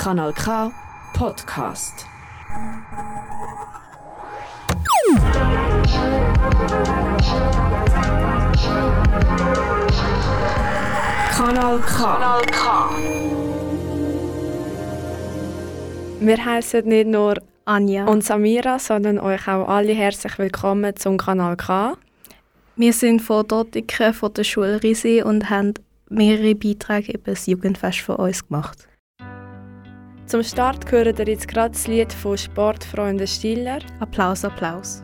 Kanal K Podcast. Kanal K. Kanal K. Wir heißen nicht nur Anja. und Samira, sondern euch auch alle herzlich willkommen zum Kanal K. wir sind von Dortiken von der Schule Risi und haben mehrere Beiträge über das Jugendfest von uns gemacht. Zum Start hören ihr jetzt gerade das Lied von Sportfreunde Stiller. Applaus, Applaus.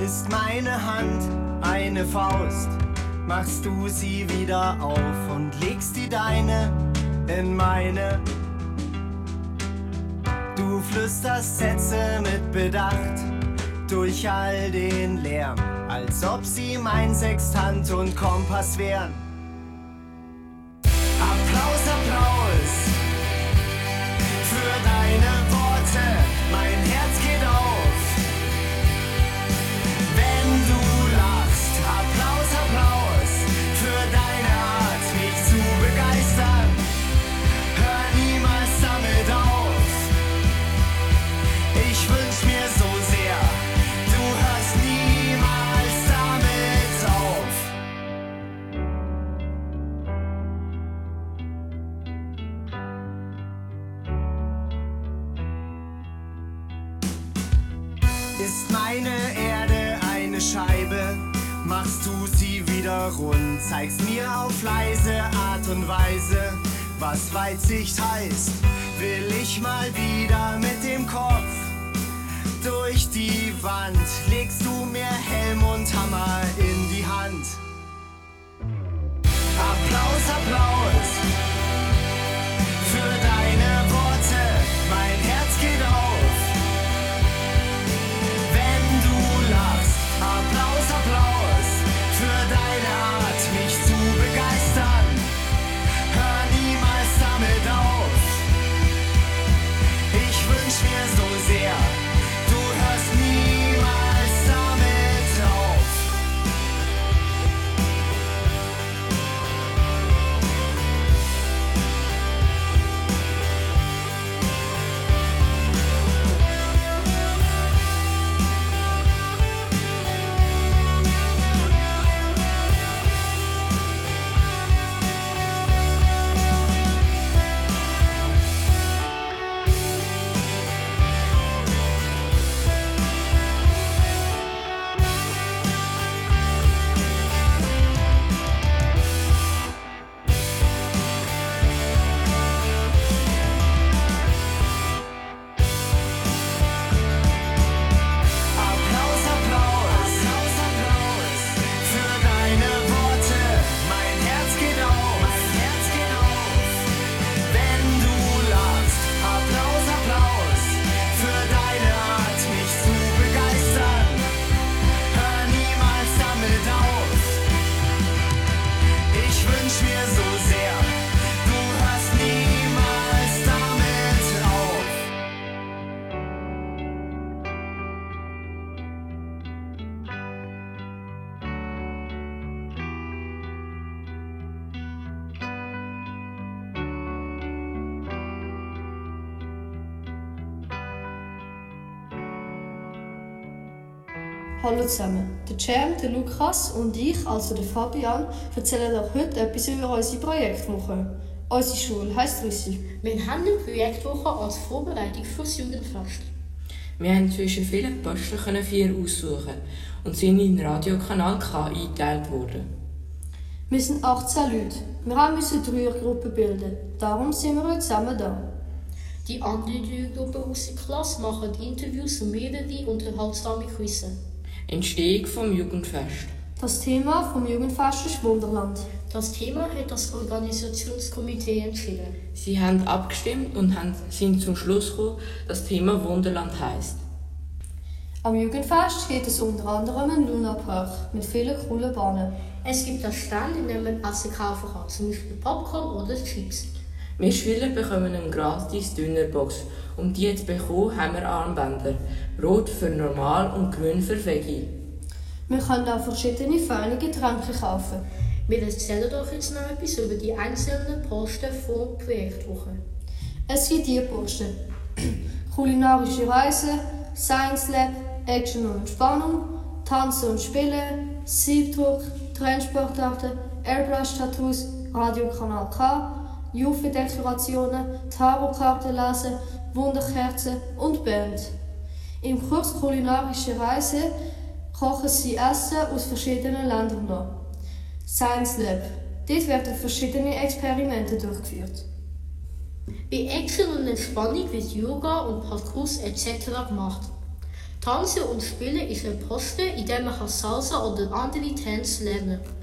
Ist meine Hand eine Faust, machst du sie wieder auf und legst die deine in meine. Du flüsterst Sätze mit Bedacht durch all den Lärm, als ob sie mein Sextant und Kompass wären. Applaus, Applaus für deine Worte, Ist meine Erde eine Scheibe? Machst du sie wieder rund? Zeigst mir auf leise Art und Weise, was Weitsicht heißt. Will ich mal wieder mit dem Kopf durch die Wand? Legst du mir Helm und Hammer in die Hand? Applaus, Applaus Hallo zusammen. Der Cem, der Lukas und ich, also der Fabian, erzählen euch heute etwas über unsere Projektwoche. Unsere Schule heisst Rüssel. Wir haben eine Projektwoche als Vorbereitung für das Jugendfest. Wir haben zwischen vielen Posten können vier aussuchen und sind in den Radiokanal K eingeteilt worden. Wir sind 18 Leute. Wir haben müssen Dreiergruppen bilden. Darum sind wir heute zusammen da. Die anderen drei Gruppen aus der Klasse machen Interviews und mehrere unterhaltsame Quizze. Entstehung vom Jugendfest. Das Thema vom Jugendfest ist Wunderland. Das Thema hat das Organisationskomitee entschieden. Sie haben abgestimmt und haben, sind zum Schluss gekommen, dass das Thema Wunderland heisst. Am Jugendfest gibt es unter anderem einen Lunapark mit vielen coolen Bahnen. Es gibt einen Stand, in dem man Essen kaufen kann, zum Beispiel Popcorn oder Chips. Wir Schüler bekommen eine gratis Dünnerbox. Um die zu bekommen, haben wir Armbänder. Rot für normal und grün für Veggie. Wir können auch verschiedene feine Getränke kaufen. Wir erzählen euch jetzt noch etwas über die einzelnen Posten von Projektwoche. Es gibt die Posten. Kulinarische Reise, Science Lab, Action und Entspannung, Tanzen und Spielen, Siebdruck, Trendsportarten, Airbrush-Tattoos, Radiokanal K, Juve-Dekorationen, Tarotkarten lesen, Wunderkerzen und Band. Im Kurs Kulinarische Reise kochen sie Essen aus verschiedenen Ländern nach. Science Lab. Dort werden verschiedene Experimente durchgeführt. Bei Action und Entspannung wird Yoga und Parkours etc. gemacht. Tanzen und Spielen ist ein Posten, in dem man Salsa oder andere Tänze lernen kann.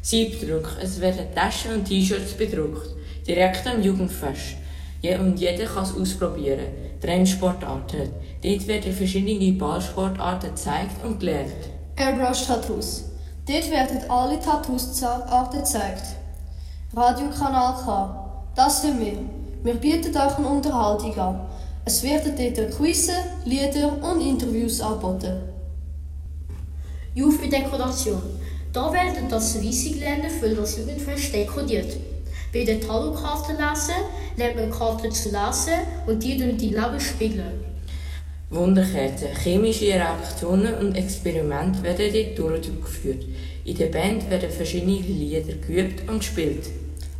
Siebdruck. Es werden Taschen und T-Shirts bedruckt. Direkt am Jugendfest. Je und jeder kann es ausprobieren. Trendsportarten. Dort werden verschiedene Ballsportarten gezeigt und gelernt. Airbrush-Tattoos. Dort werden alle Tattoos-Arten gezeigt. Radiokanal K. Das sind wir. Wir bieten euch eine Unterhaltung an. Es werden dort Quizze, Lieder und Interviews angeboten. Juve-Dekoration. Da werden das Reisig-Lernen für das Jugendfest dekoriert. Bei den Tarotkarten lesen lernt man Karten zu lesen und die durch die Leben spiegeln. Wunderkerzen. Chemische Reaktionen und Experimente werden dort durchgeführt. In der Band werden verschiedene Lieder geübt und gespielt.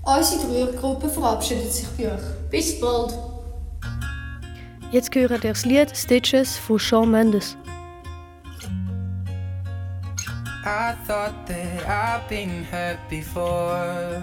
Unsere Rührgruppe verabschiedet sich bei euch. Bis bald! Jetzt hören ihr das Lied Stitches von Shawn Mendes. I thought that I've been hurt before.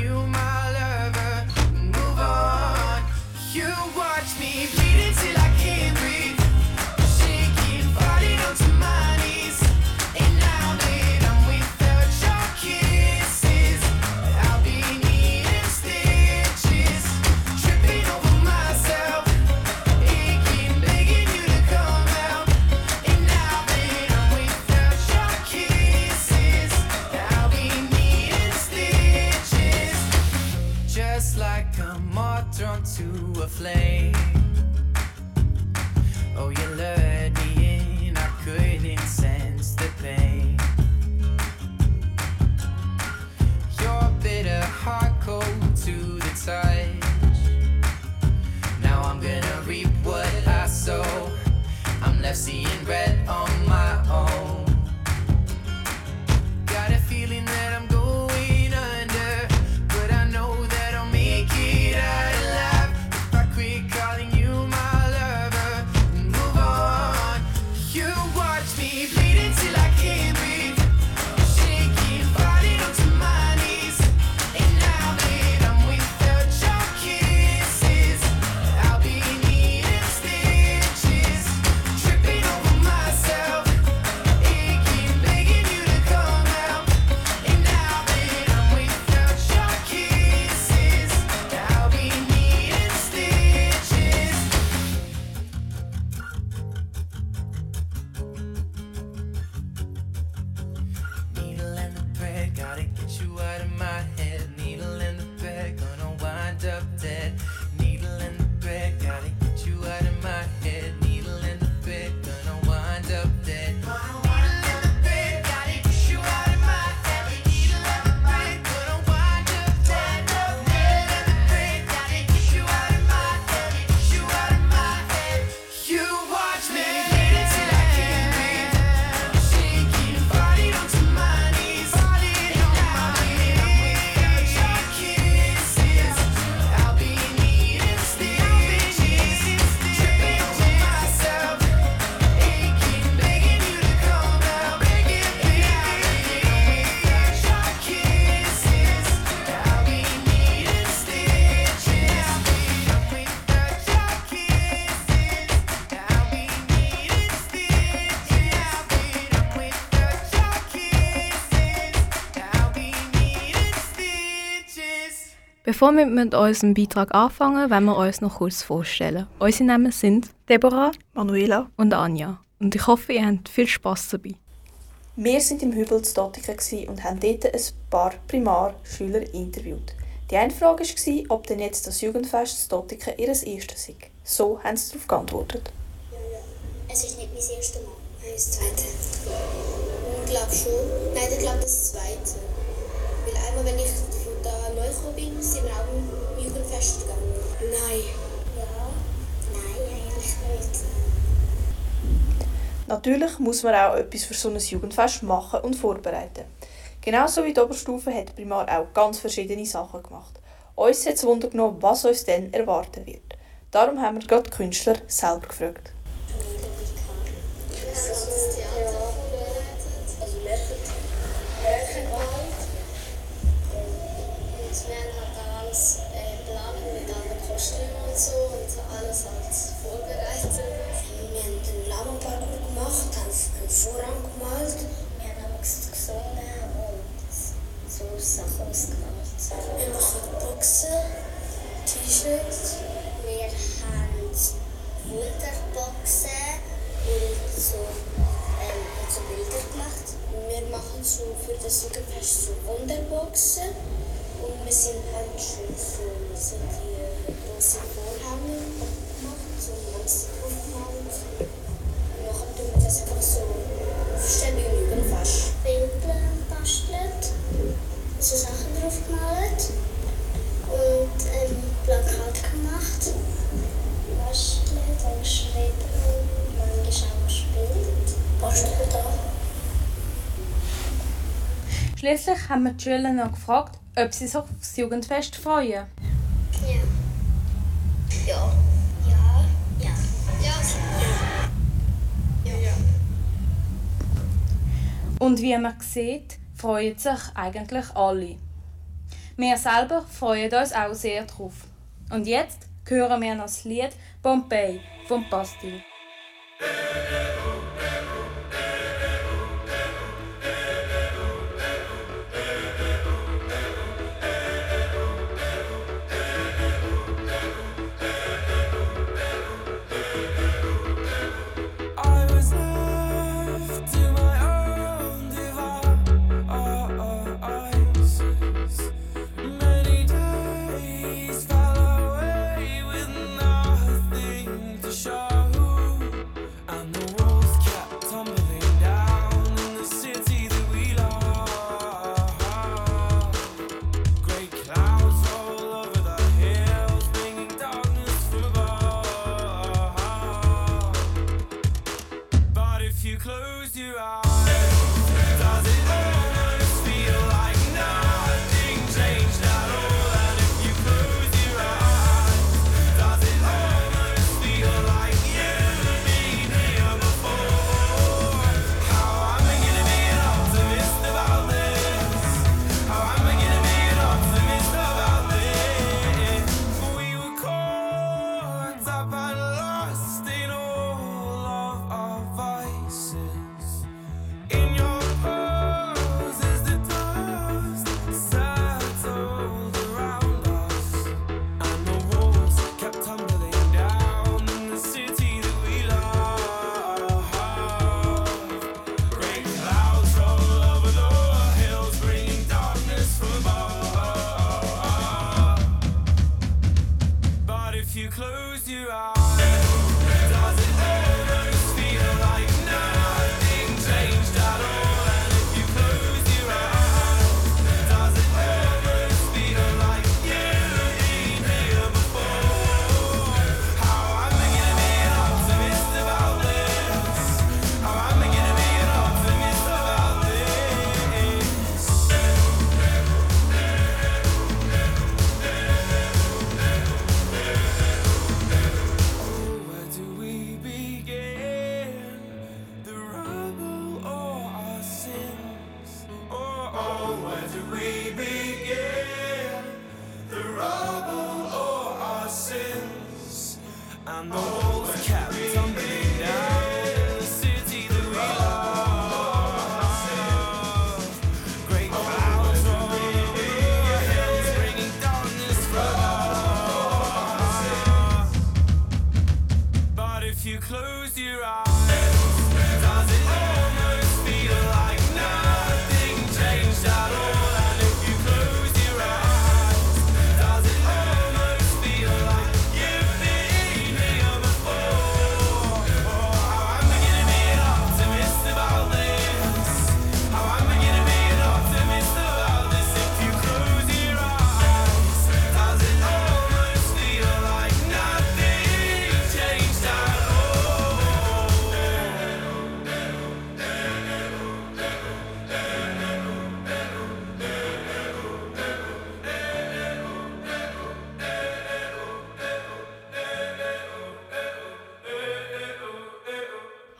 Bevor wir mit unserem Beitrag anfangen, wollen wir uns noch kurz vorstellen. Unsere Namen sind Deborah, Manuela. und Anja. Und ich hoffe, ihr habt viel Spass dabei. Wir sind im Hübel zu gsi und haben dort ein paar Primarschüler interviewt. Die eine Frage war, ob denn jetzt das Jugendfest zu Dottiken ihr erstes sei. So haben sie darauf geantwortet. Es ist nicht mein erstes Mal. Nein, das zweite. Ich glaube schon. Nein, ich glaube das zweite. Weil einmal, wenn ich von da neu gekommen bin, sind auch im Jugendfest gegangen. Nein. Ja. Nein, eigentlich nicht. Natürlich muss man auch etwas für so ein Jugendfest machen und vorbereiten. Genauso wie die Oberstufe hat Primar auch ganz verschiedene Sachen gemacht. Uns hat es Wunder genommen, was uns dann erwarten wird. Darum haben wir gerade die Künstler selber gefragt. Das Theater vorbereitet. Und wir haben alles äh, geplant mit allen Kostümen und so und alles halt vorbereitet. Wir haben den Lama-Parkour gemacht, haben einen Vorhang gemalt. Wir haben auch gesungen und so Sachen ausgemalt. Wir machen Boxen, halt schon so, so die großen Vorhänge gemacht, so Monster haben wir die Schüler noch gefragt, ob sie sich auf das Jugendfest freuen. Ja. Ja. Ja. Ja. Ja. Ja. Ja. Und wie man sieht, freuen sich eigentlich alle. Wir selber freuen uns auch sehr drauf. Und jetzt hören wir noch das Lied Bombay vom Bastille. lose you eyes.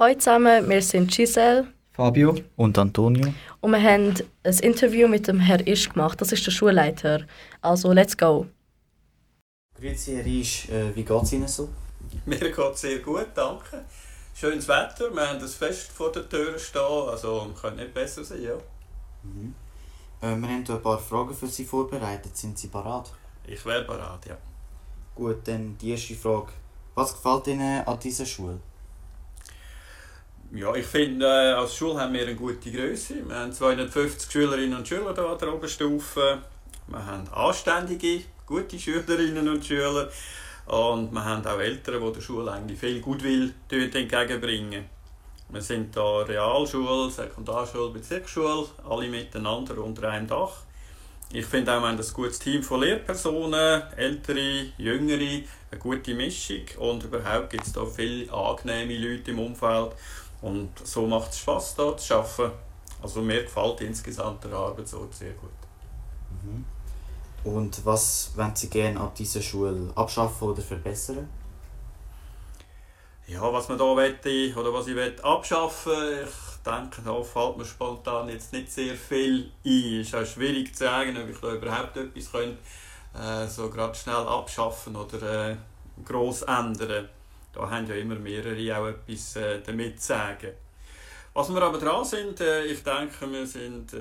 Hallo zusammen, wir sind Giselle Fabio und Antonio. und wir haben ein Interview mit dem Herr Isch gemacht. Das ist der Schulleiter. Also, let's go. Grüezi, Herr Isch. Äh, wie geht es Ihnen so? Mir geht es sehr gut, danke. Schönes Wetter, wir haben das Fest vor der Tür stehen, also könnte nicht besser sein, ja. Mhm. Äh, wir haben hier ein paar Fragen für Sie vorbereitet. Sind Sie parat? Ich wäre bereit, ja. Gut, dann die erste Frage. Was gefällt Ihnen an dieser Schule? Ja, ich finde, äh, als Schule haben wir eine gute Größe. Wir haben 250 Schülerinnen und Schüler hier an der Oberstufe. Wir haben anständige, gute Schülerinnen und Schüler. Und wir haben auch Eltern, die der Schule eigentlich viel Gutwill entgegenbringen. Wir sind hier Realschule, Sekundarschule, Bezirksschule, alle miteinander unter einem Dach. Ich finde auch, wir haben ein gutes Team von Lehrpersonen, ältere, jüngere, eine gute Mischung und überhaupt gibt es hier viele angenehme Leute im Umfeld und so macht es Spass hier zu arbeiten. Also mir gefällt insgesamt der Arbeitsort sehr gut. Mhm. Und was wollen Sie gerne an dieser Schule abschaffen oder verbessern? Ja, was man da wette, oder was ich wette, abschaffen ich denke, da fällt mir spontan jetzt nicht sehr viel ein. Es ist auch schwierig zu sagen, ob ich da überhaupt etwas könnte, äh, so gerade schnell abschaffen oder äh, gross ändern. Da haben ja immer mehrere auch etwas äh, damit zu sagen. Was wir aber dran sind, äh, ich denke, wir sind äh,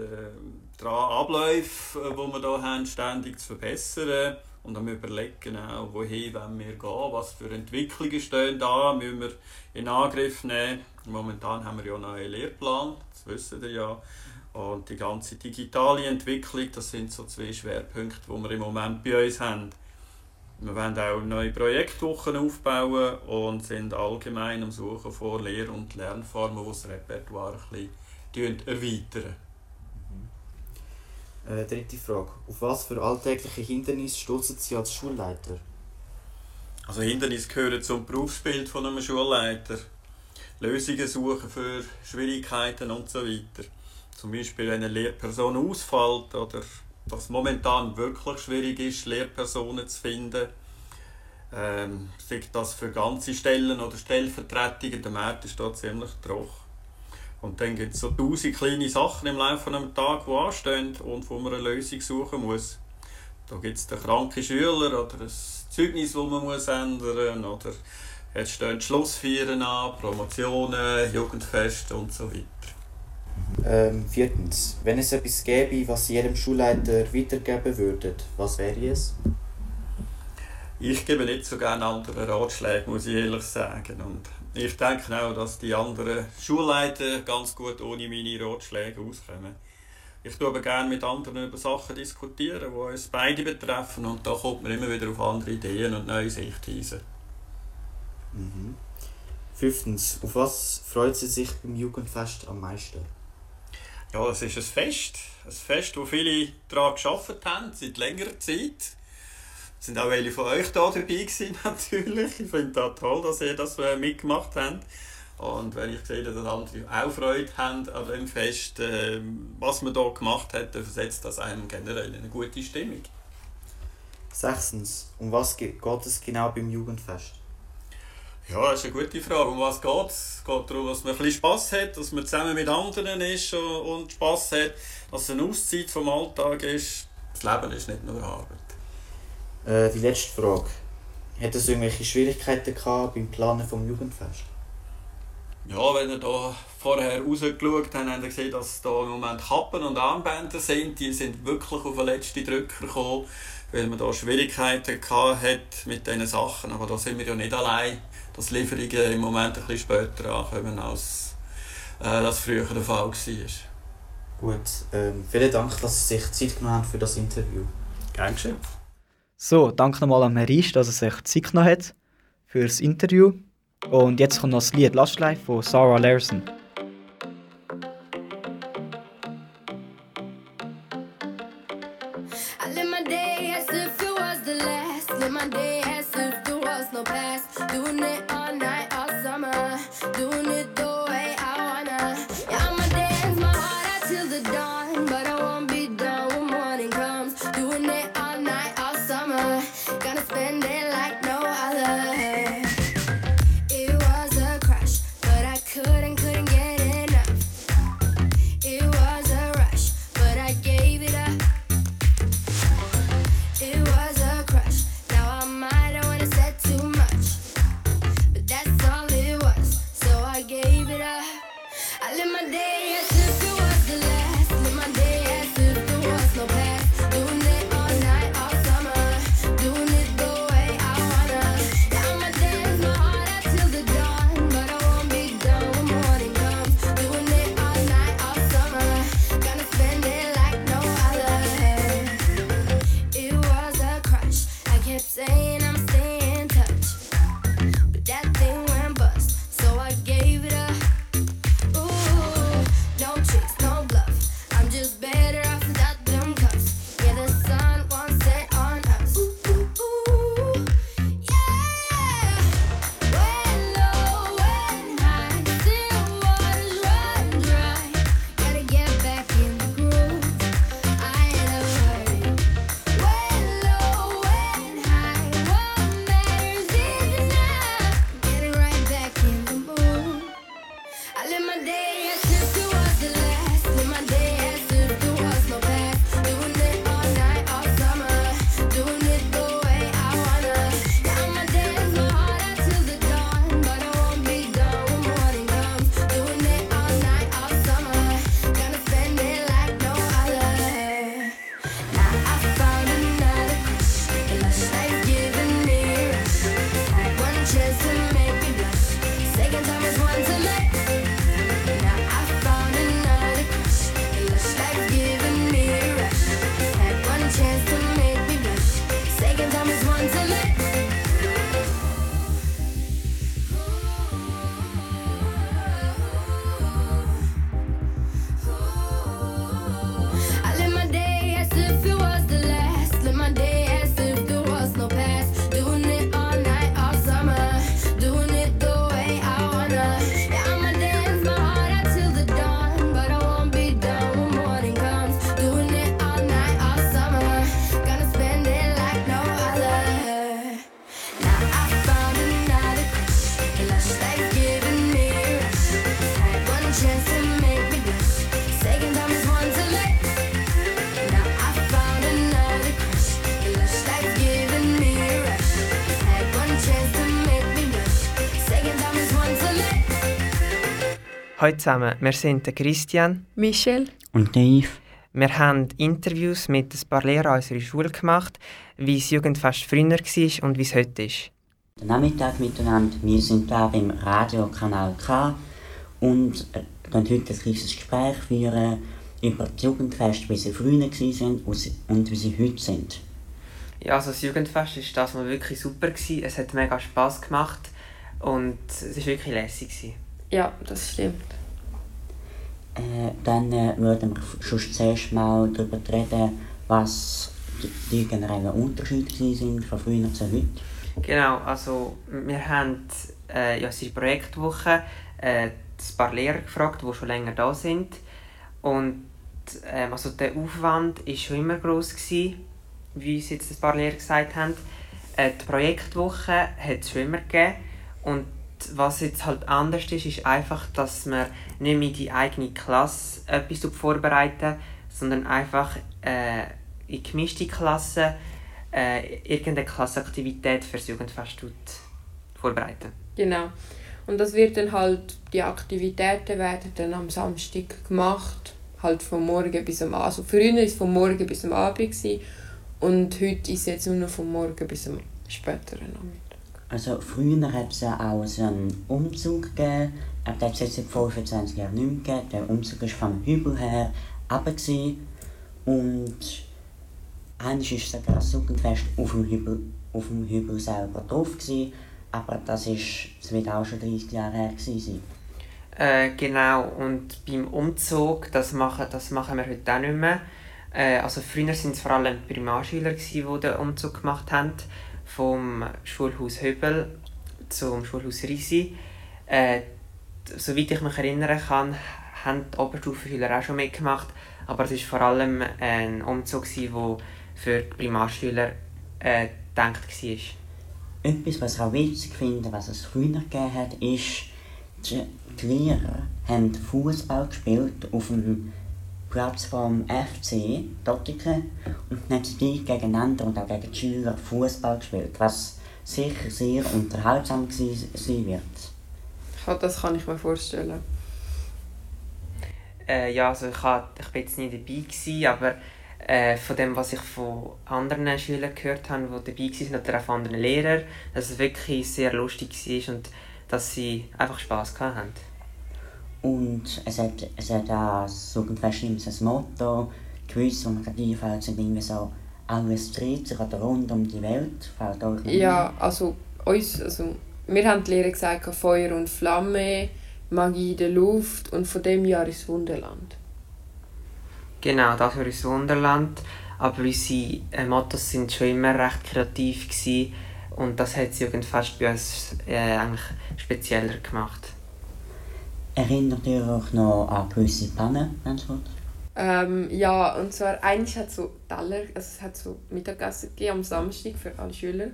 dran, Abläufe, äh, die wir hier haben, ständig zu verbessern und am überlegen, auch, wohin wollen wir gehen, was für Entwicklungen stehen da, müssen wir in Angriff nehmen. Momentan haben wir ja einen Lehrplan, das wissen ihr ja. Und die ganze digitale Entwicklung, das sind so zwei Schwerpunkte, die wir im Moment bei uns haben. Wir wollen auch neue Projektwochen aufbauen und sind allgemein am Suchen von Lehr- und Lernformen, die das Repertoire ein bisschen erweitern. Äh, dritte Frage. Auf was für alltägliche Hindernisse stoßen Sie als Schulleiter? Also Hindernisse gehören zum Berufsbild von einem Schulleiter. Lösungen suchen für Schwierigkeiten und so weiter. Zum Beispiel, wenn eine Lehrperson ausfällt oder was momentan wirklich schwierig ist, Lehrpersonen zu finden. Ähm, sei das für ganze Stellen oder Stellvertretungen, der Markt ist da ziemlich trocken. Und dann gibt es so tausend kleine Sachen im Laufe eines Tages, die anstehen und wo man eine Lösung suchen muss. Da gibt es den kranken Schüler oder ein Zeugnis, das man muss ändern muss. Oder jetzt stehen Schlussfeiern an, Promotionen, Jugendfeste und so weiter. Ähm, viertens. Wenn es etwas gäbe, was Sie jedem Schulleiter weitergeben würden, was wäre es? Ich gebe nicht so gerne anderen Ratschläge, muss ich ehrlich sagen. Und ich denke auch, dass die anderen Schulleiter ganz gut ohne meine Ratschläge auskommen. Ich tue aber gerne mit anderen über Sachen diskutieren, die uns beide betreffen. Und da kommt man immer wieder auf andere Ideen und neue Sichtweisen. Mhm. Fünftens. Auf was freut Sie sich beim Jugendfest am meisten? Ja, es ist ein Fest. Ein Fest, wo viele daran gearbeitet haben, seit längerer Zeit. Es sind auch welche von euch da dabei gewesen, natürlich. Ich finde das toll, dass ihr das äh, mitgemacht habt. Und wenn ich sehe, dass andere auch Freude haben an dem Fest, äh, was man hier gemacht hat, dann versetzt das einem generell in eine gute Stimmung. Sechstens. Um was ge- geht es genau beim Jugendfest? Ja, das ist eine gute Frage. Um was geht es? Es geht darum, dass man ein bisschen Spass hat, dass man zusammen mit anderen ist und Spass hat, dass es eine Auszeit vom Alltag ist. Das Leben ist nicht nur Arbeit. Äh, die letzte Frage. Hat es irgendwelche Schwierigkeiten gehabt beim Planen vom Jugendfest? Ja, wenn ihr da vorher rausgeschaut habt, habt ihr gesehen, dass da im Moment Kappen und Armbänder sind. Die sind wirklich auf den letzten Drücker gekommen, weil man da Schwierigkeiten gehabt hat mit diesen Sachen. Aber da sind wir ja nicht allein, dass Lieferungen im Moment ein bisschen später ankommen, als äh, das früher der Fall war. Gut, ähm, vielen Dank, dass Sie sich Zeit genommen haben für das Interview. Gern geschehen. So, danke nochmal an Marisch, dass er sich Zeit genommen hat für das Interview. Und jetzt kommt noch das Lied Last Life von Sarah Larson. Hallo zusammen, wir sind Christian, Michel und Dave. Wir haben Interviews mit ein paar Lehrern unserer Schule gemacht, wie das Jugendfest früher war und wie es heute ist. Guten Nachmittag miteinander, wir sind hier beim Radiokanal K und äh, können heute ein kleines Gespräch führen über das Jugendfest, wie sie früher waren und wie sie heute sind. Ja, also das Jugendfest war das mal wirklich super. Gewesen. Es hat mega Spass gemacht und es war wirklich lässig. Ja, das stimmt. Äh, dann äh, würden wir schon zuerst mal darüber reden, was die, generellen Unterschiede sind von früher zu heute. Genau, also wir haben äh, ja, unsere Projektwoche äh, ein paar Lehrer gefragt, die schon länger da sind. Und ähm, also der Aufwand war schon immer gross, gewesen, wie uns jetzt ein paar Lehrer gesagt haben. Äh, die Projektwoche hat es schon immer gegeben. Und was jetzt halt anders ist, ist einfach, dass man nicht mehr die eigene Klasse etwas vorbereiten, sondern einfach äh, in gemischte Klassen äh, irgendeine Klassenaktivität für das Jugendfest vorbereiten. Genau. Und das wird dann halt, die Aktivitäten werden dann am Samstag gemacht, halt vom Morgen bis am Abend. Also früher war es vom Morgen bis am Abend und heute ist es jetzt nur noch vom Morgen bis am späteren Nachmittag. Also früher hat es ja auch einen Umzug gegeben, aber das hat es seit 25 Jahren nicht mehr gegeben. Der Umzug war vom Hügel her runter und eigentlich war sogar das Jugendfest auf dem Hügel, auf dem Hügel selber drauf, gewesen, aber das, ist, das wird auch schon 30 Jahre her gewesen. Äh, genau, und beim Umzug, das machen, das machen wir heute auch nicht mehr. Äh, also früher waren es vor allem Primarschüler, die den Umzug gemacht haben vom Schulhaus Höbel zum Schulhaus Risi. Äh, soweit ich mich erinnern kann, haben die Oberstufenschüler auch schon mitgemacht, aber es war vor allem ein Umzug, der für die Primarschüler äh, gedacht war. Etwas, was ich auch witzig finde, was es früher gegeben hat, ist, die, Lehrer haben Fußball gespielt auf dem Platz vom FC Dottiken und dann haben die gegeneinander und auch gegen die Schüler Fußball gespielt, was sicher sehr unterhaltsam sein wird. Das kann ich mir vorstellen. Äh, ja, also ich, war ich bin jetzt nie dabei gewesen, aber äh, von dem, was ich von anderen Schülern gehört habe, die dabei waren, oder auch von anderen Lehrern, dass es wirklich sehr lustig war und dass sie einfach Spass hatten. Und es hat, es hat auch so fast ein Motto, gewiss, wo man gerade einfällt, sind irgendwie so, alles dreht sich oder rund um die Welt. Fällt euch ja, also, uns, also wir haben die Lehre gesagt, Feuer und Flamme, Magie in der Luft und von dem Jahr ist Wunderland. Genau, das Jahr ist Wunderland. Aber unsere äh, Mottos sind schon immer recht kreativ gewesen, und das hat das Jugendfest bei uns äh, eigentlich spezieller gemacht. Erinnert ihr euch noch an gewisse Pannen, ähm, ja, und zwar eigentlich hat so Teller, also es hat so Mittagessen gegeben am Samstag für alle Schüler.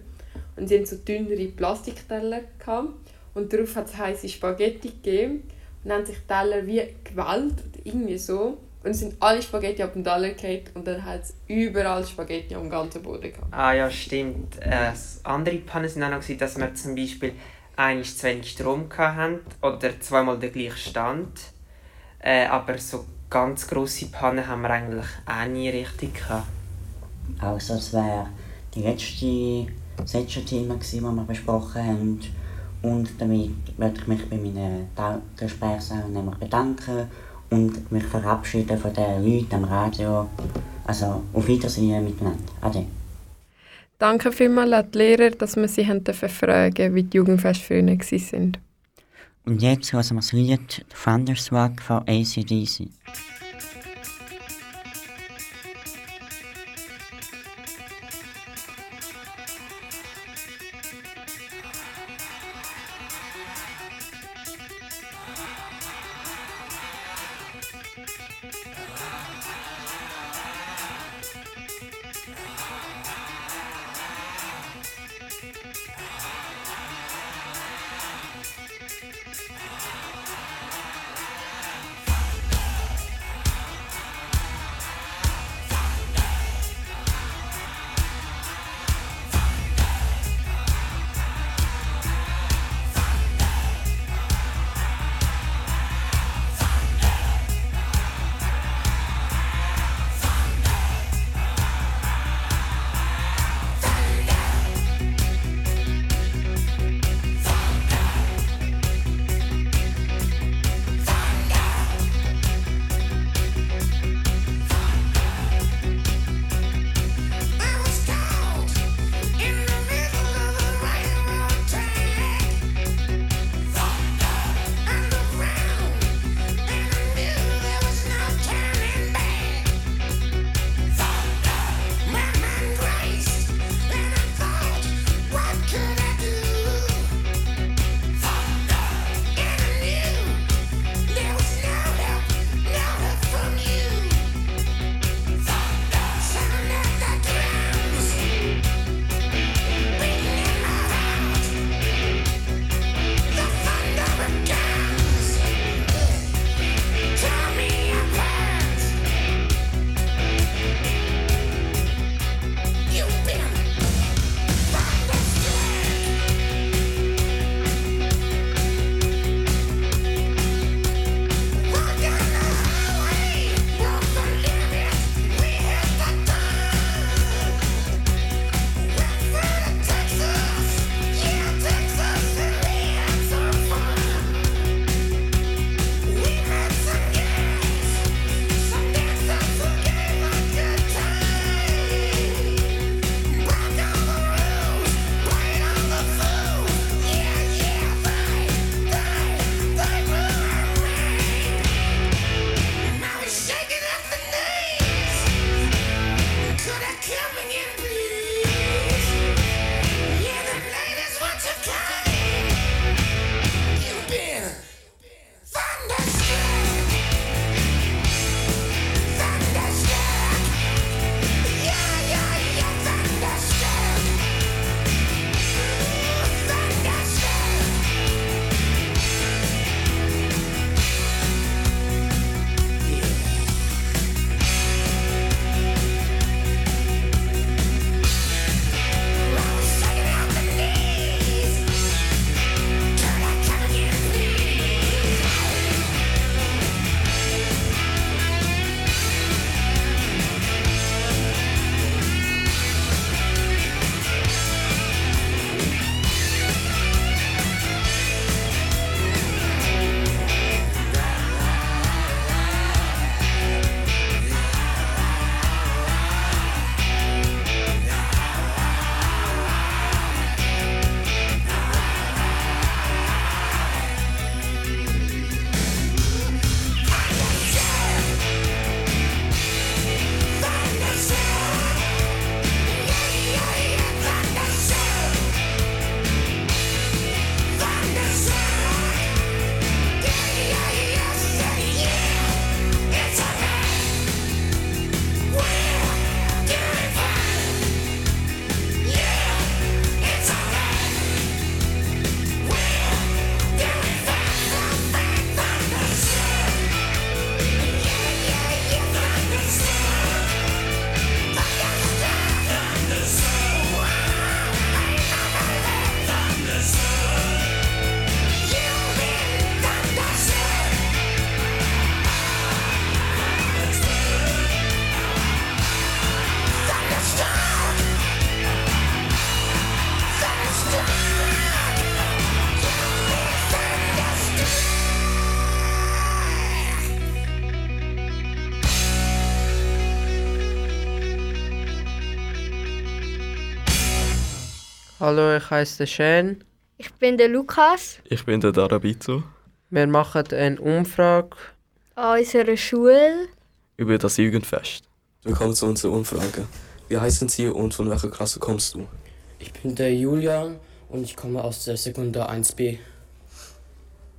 Und sie hatten so dünnere Plastikteller gehabt. Und darauf hat es heiße Spaghetti gegeben. Und dann haben sich Teller wie gewählt irgendwie so. Und es sind alle Spaghetti auf den Teller gefallen. Und dann hat es überall Spaghetti am ganzen Boden gehabt. Ah ja, stimmt. Äh, andere Pannen waren auch noch, dass wir zum Beispiel einmal zu wenig Strom hatten oder zweimal den gleichen Stand. Äh, aber so ganz grosse Pannen haben wir eigentlich auch nie richtig gehabt. Also das wäre die letzte, das letzte Thema, wir besprochen haben. Und damit möchte ich mich bei meinen Gesprächsteilnehmern bedanken und mich verabschieden von den Leuten am Radio. Also auf Wiedersehen miteinander. Ade. Danke vielmals an die Lehrer, dass wir sie haben fragen wie die Jugendfest früher waren. Und jetzt hören wir das Lied Thunderswag von ACDC. Hallo, ich heiße Shane. Ich bin der Lukas Ich bin der Darabito. Wir machen eine Umfrage. an unserer Schule. Über das Jugendfest. Willkommen zu unserer Umfrage. Wie heißen Sie und von welcher Klasse kommst du? Ich bin der Julian und ich komme aus der Sekundar 1b.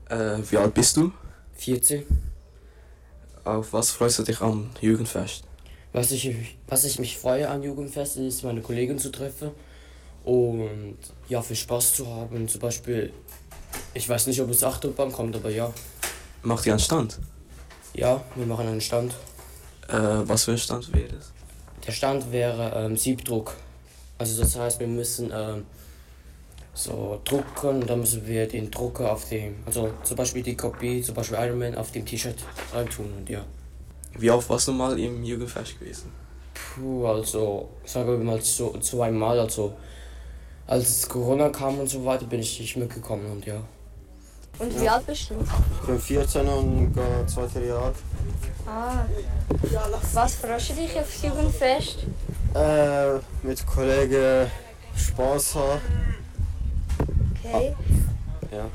Äh, wie alt bist du? 14. Auf was freust du dich am Jugendfest? Was ich, was ich mich freue am Jugendfest ist, meine Kollegen zu treffen und ja, viel Spaß zu haben. Zum Beispiel, ich weiß nicht, ob es Achterbahn kommt, aber ja. Macht ihr einen Stand? Ja, wir machen einen Stand. Äh, was für ein Stand wäre das? Der Stand wäre ähm, Siebdruck. Also das heißt, wir müssen ähm, so drucken und dann müssen wir den Drucker auf dem, also zum Beispiel die Kopie, zum Beispiel Iron Man auf dem T-Shirt reintun und ja. Wie oft warst du mal im Jugendfest gewesen? Puh, also sagen wir mal so zweimal, also als Corona kam und so weiter, bin ich nicht mitgekommen und ja. Und wie alt bist du? Ich bin 14 und gehe zweite Jahr. Ah. Was freust du dich aufs Jugendfest? Äh, mit Kollegen Spaß haben. Okay. Ja.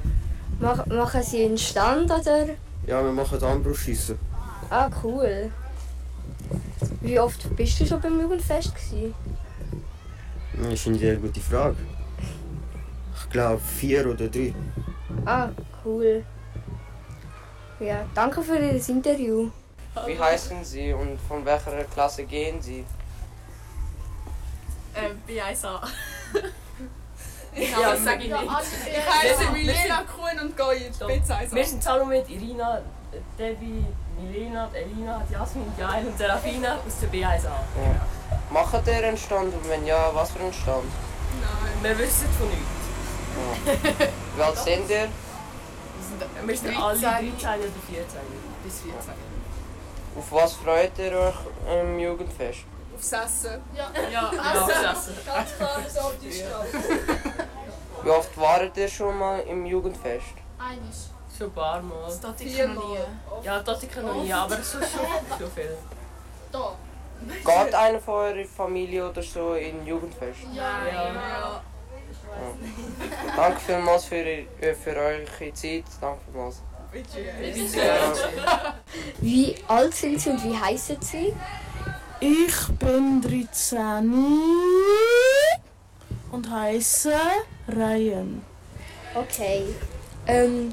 Mach, machen sie einen Stand oder? Ja, wir machen Armbrustschießen. Ah, cool. Wie oft bist du schon beim Jugendfest gewesen? Das ist eine sehr gute Frage. Ich glaube vier oder drei. Ah, cool. Ja, danke für das Interview. Wie heißen Sie und von welcher Klasse gehen Sie? Ähm, B1A. Ja, das sag ich nicht. Ich heiße Milena Kuhn und gehe die B1A. Wir sind zusammen mit Irina, Debbie, Milena, Elina, Jasmin, Jael und Serafina aus der B1A. Ja. Macht ihr einen Stand und wenn ja, was für einen Stand? Wir wissen von nichts. Ja. Wie alt sind ihr? Wir sind alle 13 13 oder 14. Bis 14. Auf was freut ihr euch im Jugendfest? Aufs Essen. Ja, Ja, Essen. ja, aufs Essen. Ganz klar, so auf die Straße. Wie oft wart ihr schon mal im Jugendfest? Eines. Schon ein paar Mal. Das ich noch nie. Ja, das ich noch nie, aber ist schon, schon viel. Da. Geht einer von eurer Familie oder so in Jugendfest? Ja. Ja. ja. Danke vielmals für, äh, für eure Zeit. Danke vielmals. Wie alt sind sie und wie heißen sie? Ich bin 13 und heiße Ryan. Okay. Ähm,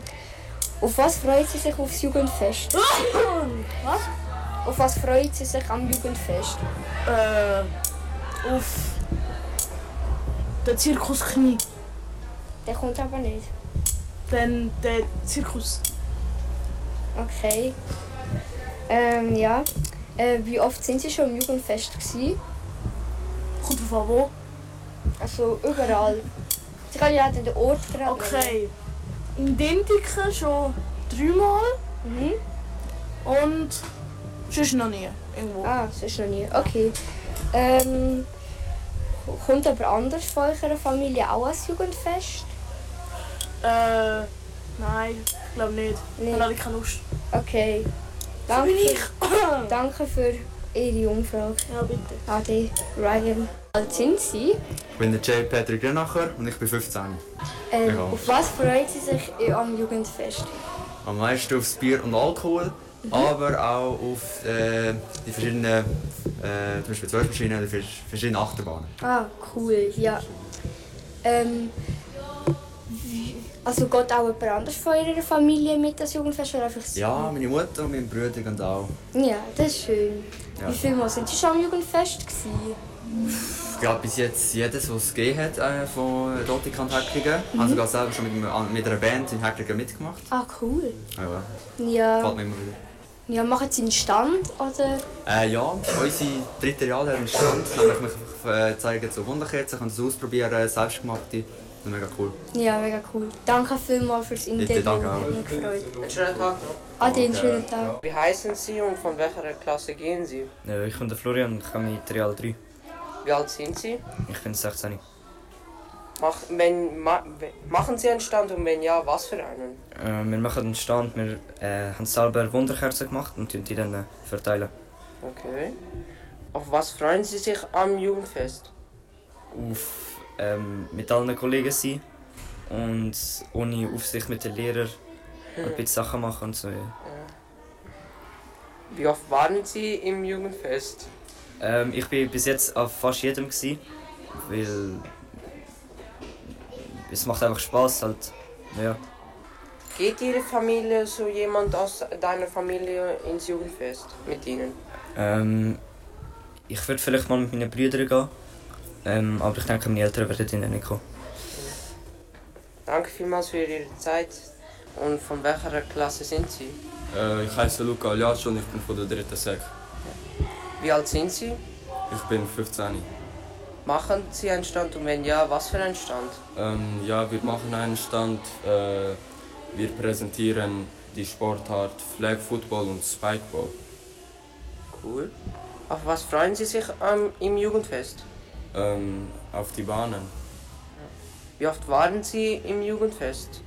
auf was freut sie sich aufs Jugendfest? was? Auf was freut sie sich am Jugendfest? Äh, auf den Zirkus Knie. Der kommt aber nicht. Dann der Zirkus. Okay. Ähm, ja. Äh, wie oft sind Sie schon im Jugendfest gewesen? Kommt wo. Also überall. Sie können ja den Ort gerade Okay. In Dintiken schon dreimal. Mhm. Und sonst noch nie. Irgendwo. Ah, ist noch nie. Okay. Ähm, kommt aber anders von eurer Familie auch als Jugendfest? Äh, nein, ich glaube nicht. Nee. Dann habe ich keine Lust. Okay. Danke, ich. danke für Ihre Umfrage. Ja, bitte. Ade, Ryan. Alt sind Sie? Ich bin der J. Patrick Grenacher und ich bin 15. Ähm, Ja. Auf was freuen Sie sich am Jugendfest? Am meisten aufs Bier und Alkohol, aber auch auf äh, die verschiedenen, äh, zum Beispiel Zwölfmaschinen oder vers- verschiedene Achterbahnen. Ah, cool, ja. Ähm, also geht auch jemand anders von Ihrer Familie mit das Jugendfest oder einfach Sie? Ja, meine Mutter und mein Bruder gehen auch. Ja, das ist schön. Ja. Wie viele Mal sind Sie schon am Jugendfest gewesen? Ich glaube bis jetzt jedes, was es gegeben hat äh, von und Häcklingen. Mhm. Also gerade selber schon mit, mit einer Band in Häcklingen mitgemacht. Ah, cool. Ja, Ja. gefällt mir immer wieder. Ja, machen Sie einen Stand oder? Äh, ja, unsere dritte Jahr haben einen Stand, nämlich wir äh, zeigen so Wunderkerzen, können das ausprobieren, selbstgemachte. Mega cool. Ja, mega cool. Danke vielmals fürs Interview. danke auch. Hat mich gefreut. Einen schönen Tag noch. Ade, einen schönen Tag. Wie heißen Sie und von welcher Klasse gehen Sie? Ja, ich bin der Florian und ich komme mit Real 3. Wie alt sind Sie? Ich bin 16. Mach, wenn, ma, machen Sie einen Stand und wenn ja, was für einen? Äh, wir machen einen Stand, wir äh, haben selber Wunderkerzen gemacht und die dann äh, verteilen. Okay. Auf was freuen Sie sich am Jugendfest? Auf ähm, mit allen Kollegen sein und ohne Aufsicht mit den Lehrern ein bisschen Sachen machen und so. Ja. Wie oft waren Sie im Jugendfest? Ähm, ich bin bis jetzt auf fast jedem gewesen, weil es macht einfach Spaß halt. Ja. Geht Ihre Familie, so jemand aus deiner Familie ins Jugendfest mit Ihnen? Ähm, ich würde vielleicht mal mit meinen Brüdern gehen, ähm, aber ich denke, meine Eltern werden dann nicht kommen. Danke vielmals für Ihre Zeit. Und von welcher Klasse sind Sie? Äh, ich heiße Luca Aljaccio und ich bin von der dritten Sek. Wie alt sind Sie? Ich bin 15. Machen Sie einen Stand und wenn ja, was für einen Stand? Ähm, ja, wir machen einen Stand. Äh, wir präsentieren die Sportart Flag Football und Spikeball. Cool. Auf was freuen Sie sich ähm, im Jugendfest? Ähm, auf die Bahnen. Wie oft waren Sie im Jugendfest?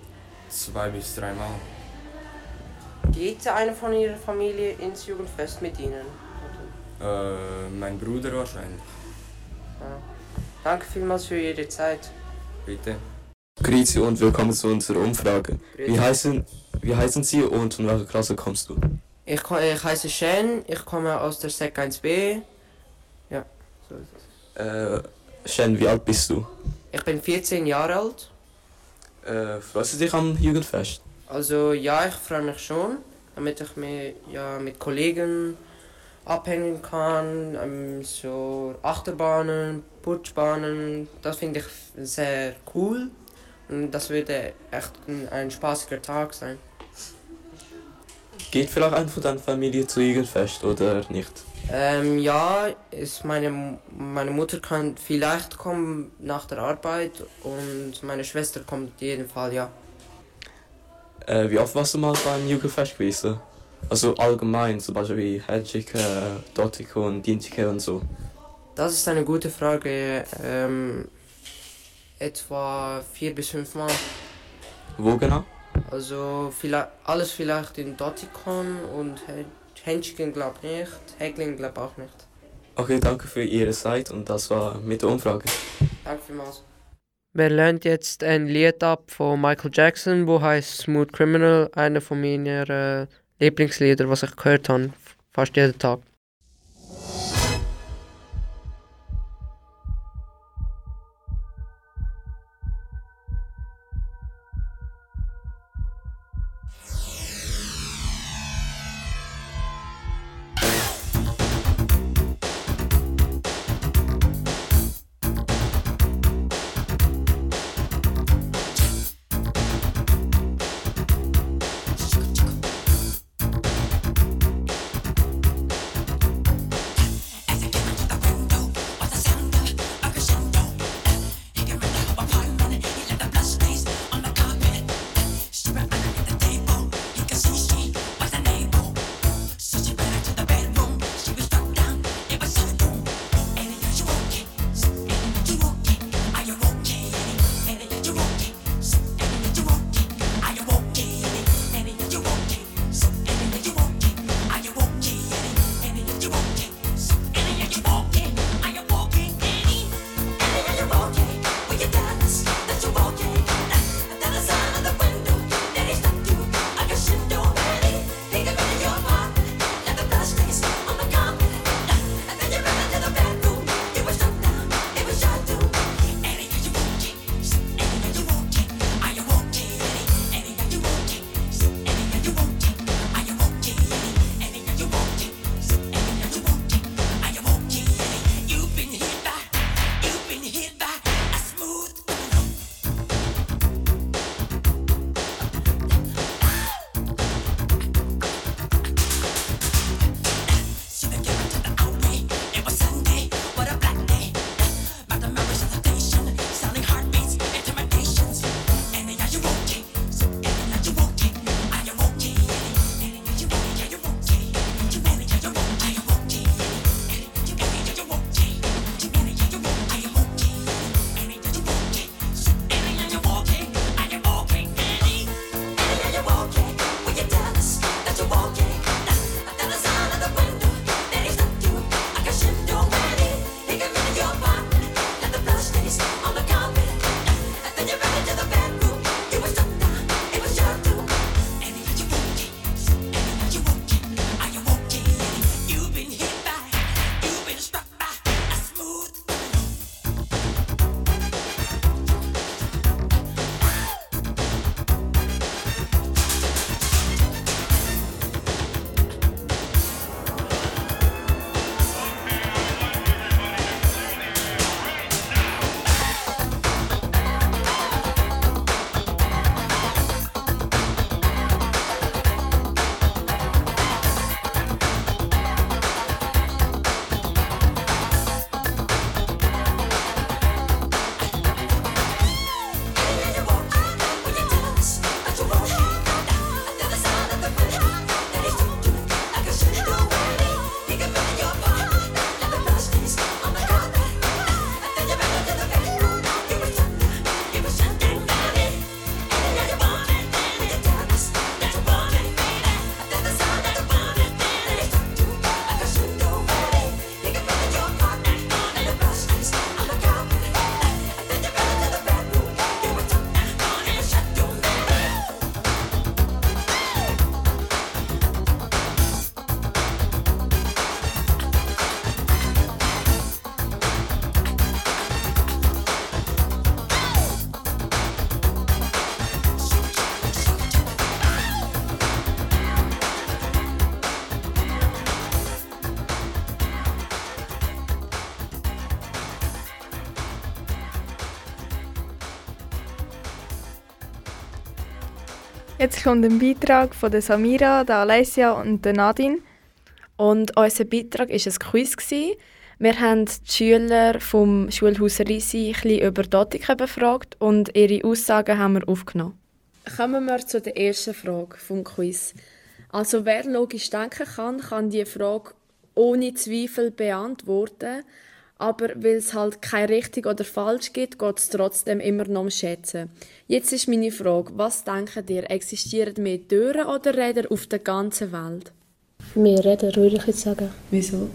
Zwei bis dreimal. Geht einer von Ihrer Familie ins Jugendfest mit Ihnen? Äh, mein Bruder wahrscheinlich. Ja. Danke vielmals für Ihre Zeit. Bitte. Grüezi und willkommen zu unserer Umfrage. Wie heißen, wie heißen Sie und von welcher Klasse kommst du? Ich, ich heiße Shen, ich komme aus der Sek 1b. Ja, so ist es. Äh, Shen, wie alt bist du? Ich bin 14 Jahre alt. Äh, freust du dich am Jugendfest? Also ja, ich freue mich schon, damit ich mich ja, mit Kollegen abhängen kann. Ähm, so Achterbahnen, Putschbahnen, das finde ich sehr cool. Und das würde echt ein, ein spaßiger Tag sein. Geht vielleicht einer von deiner Familie zu Jugendfest oder nicht? Ähm, ja, ist meine, meine Mutter kann vielleicht kommen nach der Arbeit und meine Schwester kommt jeden Fall, ja. Äh, wie oft warst du mal beim Jugendfest gewesen? Also allgemein, zum Beispiel wie Hedgike, Dotiko und Dintike und so. Das ist eine gute Frage. Ähm, etwa vier bis fünf Mal. Wo genau? Also vielleicht, alles vielleicht in Dotikon und Henschken glaube nicht, Hägling glaube auch nicht. Okay, danke für Ihre Zeit und das war mit der Umfrage. Danke vielmals. Wir lernen jetzt ein Lied ab von Michael Jackson, wo heißt Smooth Criminal, einer von meinen äh, Lieblingslieder, was ich gehört habe, fast jeden Tag. Jetzt kommt ein Beitrag von der Samira, der Alessia und der Nadine. Und unser Beitrag war ein Quiz. Gewesen. Wir haben die Schüler vom Schulhaus Risi ein bisschen über Dotiken befragt und ihre Aussagen haben wir aufgenommen. Kommen wir zu der ersten Frage vom Quiz. Also wer logisch denken kann, kann die Frage ohne Zweifel beantworten. Aber weil es halt kein richtig oder falsch gibt, geht es trotzdem immer noch um Schätzen. Jetzt ist meine Frage, was denken ihr, existieren mehr Türen oder Räder auf der ganzen Welt? Mehr Räder, würde ich jetzt sagen. Wieso?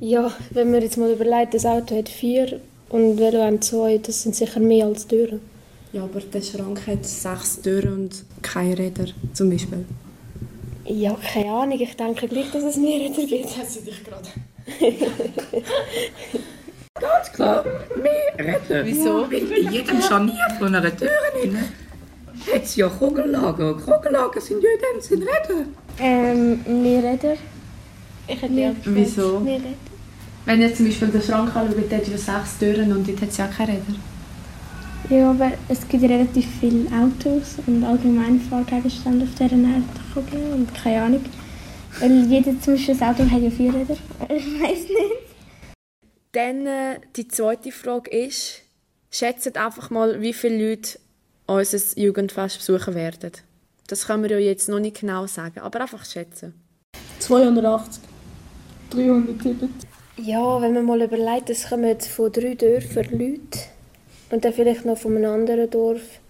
Ja, wenn man jetzt mal überlegt, das Auto hat vier und Velo hat zwei, das sind sicher mehr als Türen. Ja, aber der Schrank hat sechs Türen und keine Räder, zum Beispiel. Ja, keine Ahnung, ich denke gleich, dass es mehr Räder gibt. Das sehe ich gerade. Ganz klar, mehr Räder. Wieso? Weil in jedem Scharnier von einer Tür drin hat es ja Kugellager. Kugellager sind ja in dem Sinn Räder. Ähm, mehr Räder. Ich hätte ja Wieso? Mehr Räder. Wenn ihr zum Beispiel den Schrank anschaut, der hat ja sechs Türen und dort hat es ja keine Räder. Ja, aber es gibt relativ viele Autos und allgemein Fahrgegenstände auf dieser Erde und keine Ahnung. Weil jeder zum Beispiel das Auto hat ja vier Räder. Ich weiß nicht. Dann äh, die zweite Frage ist, schätzt einfach mal, wie viele Leute unser Jugendfest besuchen werden. Das können wir ja jetzt noch nicht genau sagen, aber einfach schätzen. 280. 370. Ja, wenn man mal überlegt, es kommen von drei Dörfern Leute und dann vielleicht noch von einem anderen Dorf.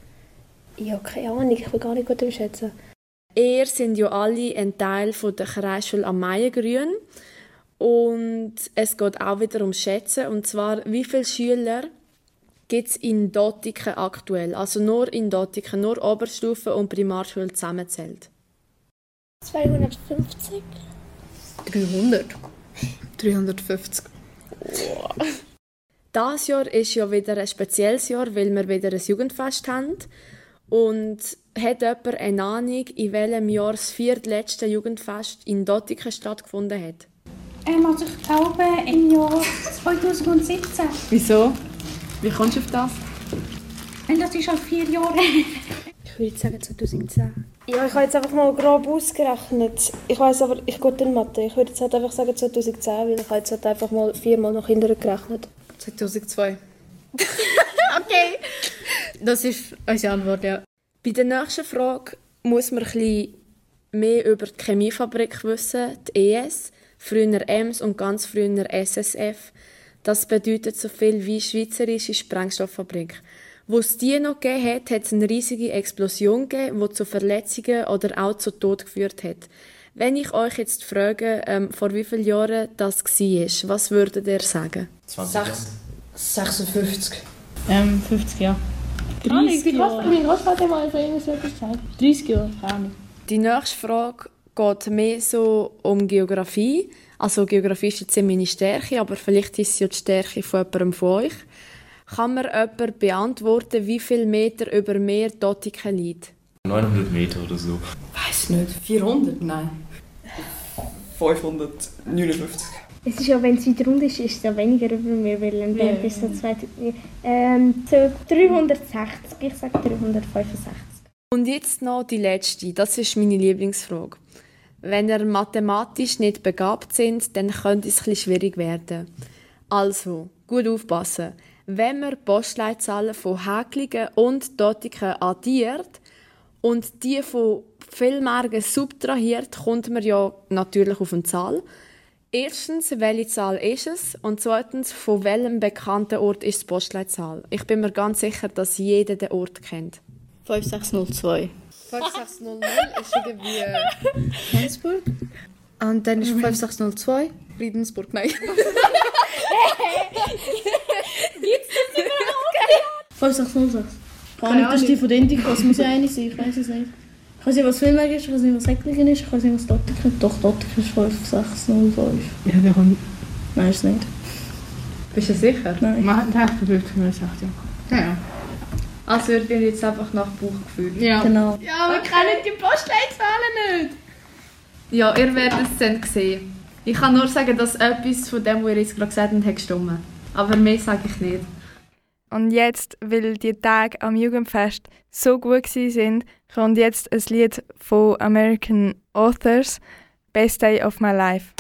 Ja, keine Ahnung, ich will gar nicht gut schätzen. Ihr sind ja alle ein Teil von der Kreisschule am Maiengrün und es geht auch wieder um Schätzen und zwar wie viele Schüler gibt es in Dottiken aktuell, also nur in Dottiken, nur Oberstufe und Primarschule zusammenzählt. 250. 300. 350. Das Jahr ist ja wieder ein spezielles Jahr, weil wir wieder ein Jugendfest haben. Und hat jemand eine Ahnung, in welchem Jahr das viertletzte Jugendfest in Dottiken stattgefunden hat? Ähm, also ich glaube im Jahr 2017. Wieso? Wie kommst du auf das? Und das ist schon vier Jahre. Ich würde sagen 2010. Ja, ich habe jetzt einfach mal grob ausgerechnet. Ich weiß aber, ich gehe in Mathe. Ich würde jetzt halt einfach sagen 2010, weil ich habe jetzt halt einfach mal viermal nach hinten gerechnet. 2002. okay. Das ist unsere Antwort, ja. Bei der nächsten Frage muss man ein bisschen mehr über die Chemiefabrik wissen, die ES, früher EMS und ganz früher SSF. Das bedeutet so viel wie Schweizerische Sprengstofffabrik. Wo es die noch gegeben hat, hat es eine riesige Explosion gegeben, die zu Verletzungen oder auch zu Tod geführt hat. Wenn ich euch jetzt frage, ähm, vor wie vielen Jahren das war, was würdet ihr sagen? 56. Ähm, 50 Jahre. 30 Mein Jahre. Mein Großvater mal für irgendwas gesagt. 30 Jahre, keine Ahnung. Die nächste Frage geht mehr so um Geografie. Also Geografie ist jetzt meine Stärke, aber vielleicht ist es ja die Stärke von jemandem von euch. Kann mir jemand beantworten, wie viele Meter über Meer Dottiken liegt? 900 Meter oder so. Weiß nicht. 400? Nein. 559. Es ist ja, wenn es weiter runter ist, ist es ja weniger über mir, weil dann Ja, bis so zwei, ähm, so 360, ich sage 365. Und jetzt noch die letzte, das ist meine Lieblingsfrage. Wenn ihr mathematisch nicht begabt sind, dann könnte es bisschen schwierig werden. Also, gut aufpassen. Wenn man Postleitzahlen von Häklingen und Dottiken addiert und die von Villmergen subtrahiert, kommt man ja natürlich auf eine Zahl. Erstens, welche Zahl ist es? Und zweitens, von welchem bekannten Ort ist die Postleitzahl? Ich bin mir ganz sicher, dass jeder den Ort kennt. 5602. 5600 ist irgendwie Flensburg. Und dann ist 5602. Friedensburg, nein. Gibt's das überhaupt? 5606. Keine Kann ich das Ahnung. die von Identico? Das muss ja eine sein, ich weiß es nicht. Ich weiß nicht, was Filmberg ist, ich weiß nicht, was Säcklingen ist, ich weiß nicht, was Dottiken ist. Doch, Dottiken ist 5605. Ja, wir haben... Nein, ist nicht. Bist du sicher? Nein. Man hat wirklich mir gesagt, ja. Ja, ja. Also ihr bin jetzt einfach nach Bauchgefühl. Ja. Genau. Ja, wir kennen die Postleitzahlen nicht. Ja, ihr werdet es dann sehen. Ich kann nur sagen, dass etwas von dem, was ihr jetzt gerade gesagt habt, hat gestimmt. Aber mehr sage ich nicht. Und jetzt, weil die Tage am Jugendfest so gut sind, kommt jetzt ein Lied von American Authors, Best Day of My Life.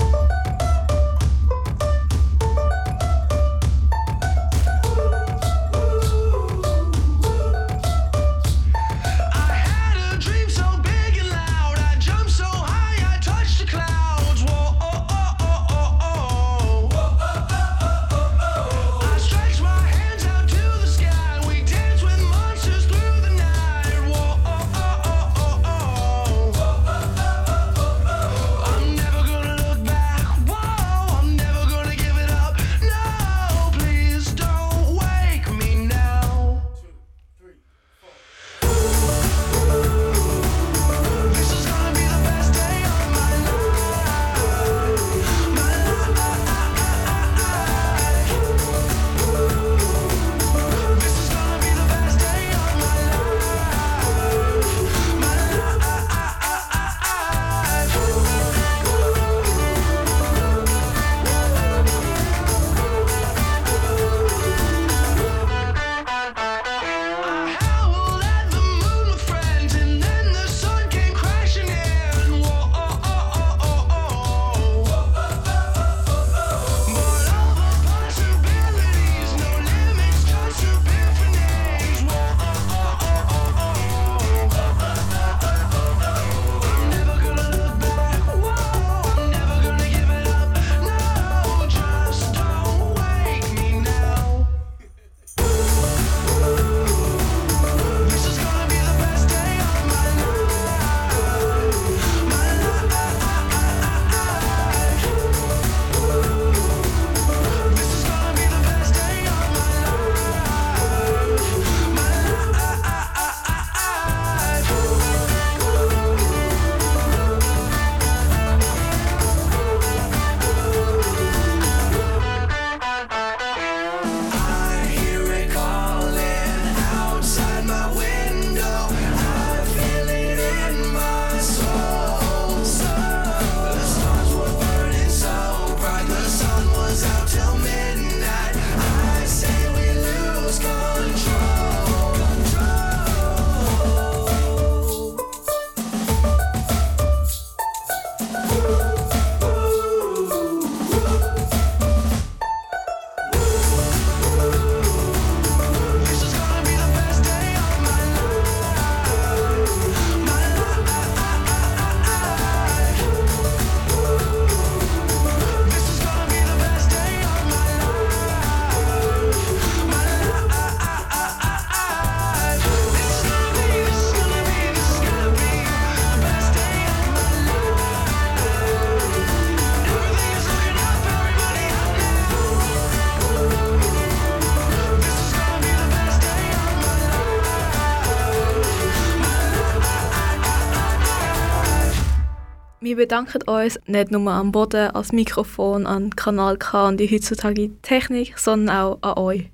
Wir bedanken uns nicht nur am Boden, als Mikrofon, an Kanal K und die heutzutage Technik, sondern auch an euch.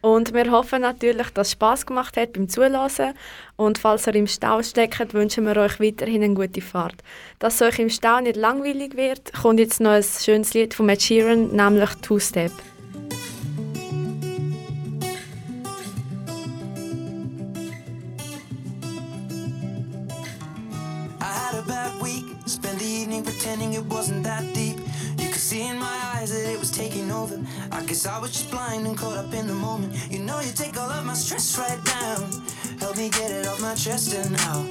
Und wir hoffen natürlich, dass es Spass gemacht hat beim Zulassen. Und falls ihr im Stau steckt, wünschen wir euch weiterhin eine gute Fahrt. Dass es euch im Stau nicht langweilig wird, kommt jetzt noch ein schönes Lied von Ed Sheeran, nämlich Two Step. Wasn't that deep. You could see in my eyes that it was taking over. I guess I was just blind and caught up in the moment. You know, you take all of my stress right down. Help me get it off my chest and out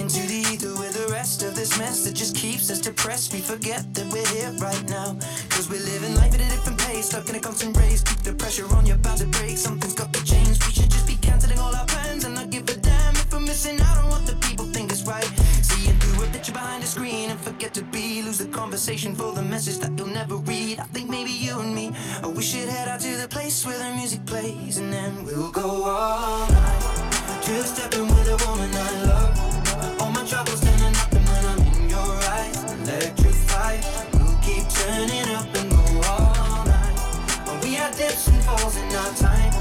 into the ether with the rest of this mess that just keeps us depressed. We forget that we're here right now. Cause we're living life at a different pace, stuck in a constant race. Keep the pressure on, you're about to break. Something's got to change. We should just be canceling all our plans and not give a damn if we're missing out on what the people think is right. Behind the screen and forget to be. Lose the conversation for the message that you'll never read. I think maybe you and me, or we should head out to the place where the music plays and then we'll go all night. Just stepping with a woman I love. All my troubles turning up and when I'm in your eyes, electrified. We'll keep turning up and go all night. We had dips and falls in our time,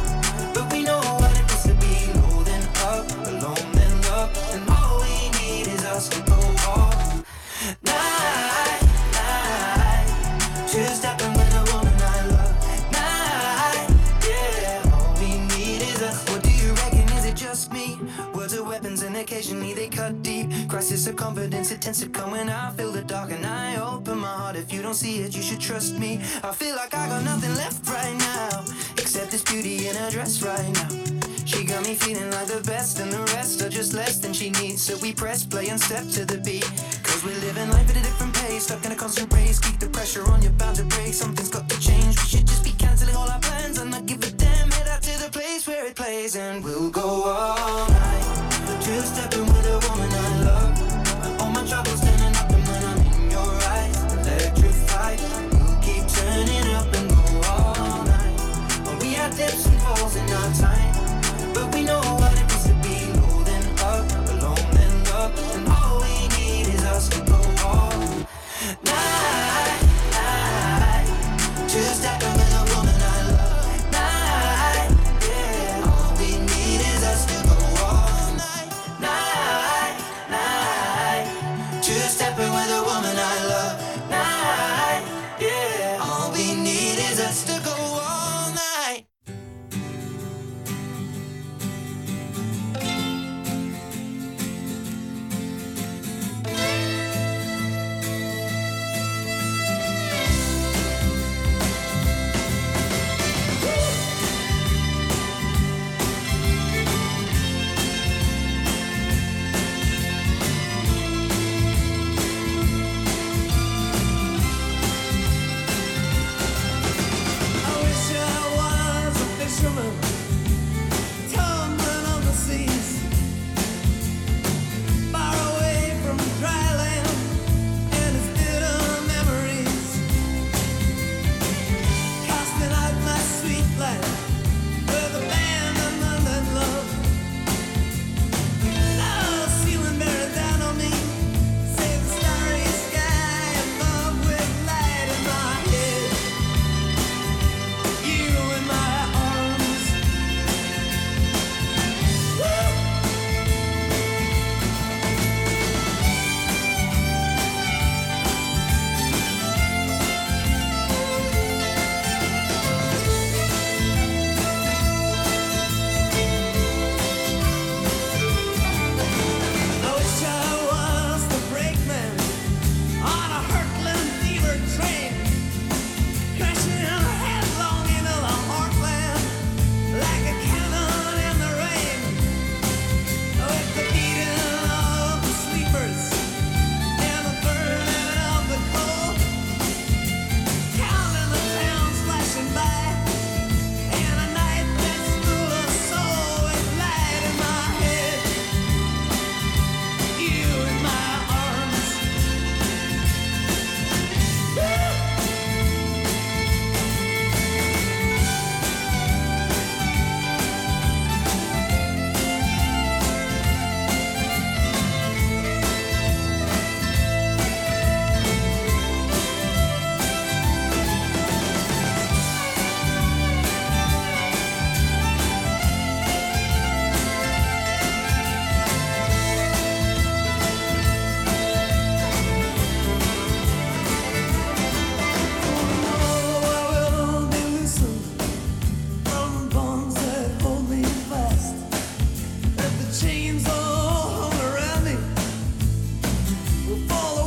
occasionally they cut deep. Crisis of confidence, it tends to come when I feel the dark and I open my heart. If you don't see it, you should trust me. I feel like I got nothing left right now, except this beauty in her dress right now. She got me feeling like the best, and the rest are just less than she needs. So we press play and step to the beat. Cause we're living life at a different pace, stuck in a constant race. Keep the pressure on, you're bound to break. Something's got to change. We should just be cancelling all our plans and not give a damn. Head out to the place where it plays, and we'll go all night. Two stepping with a woman I love. All my troubles turning up, and when I'm in your eyes, electrified. We'll keep turning up and go all night. We had dips and falls in our time. Nah. We'll follow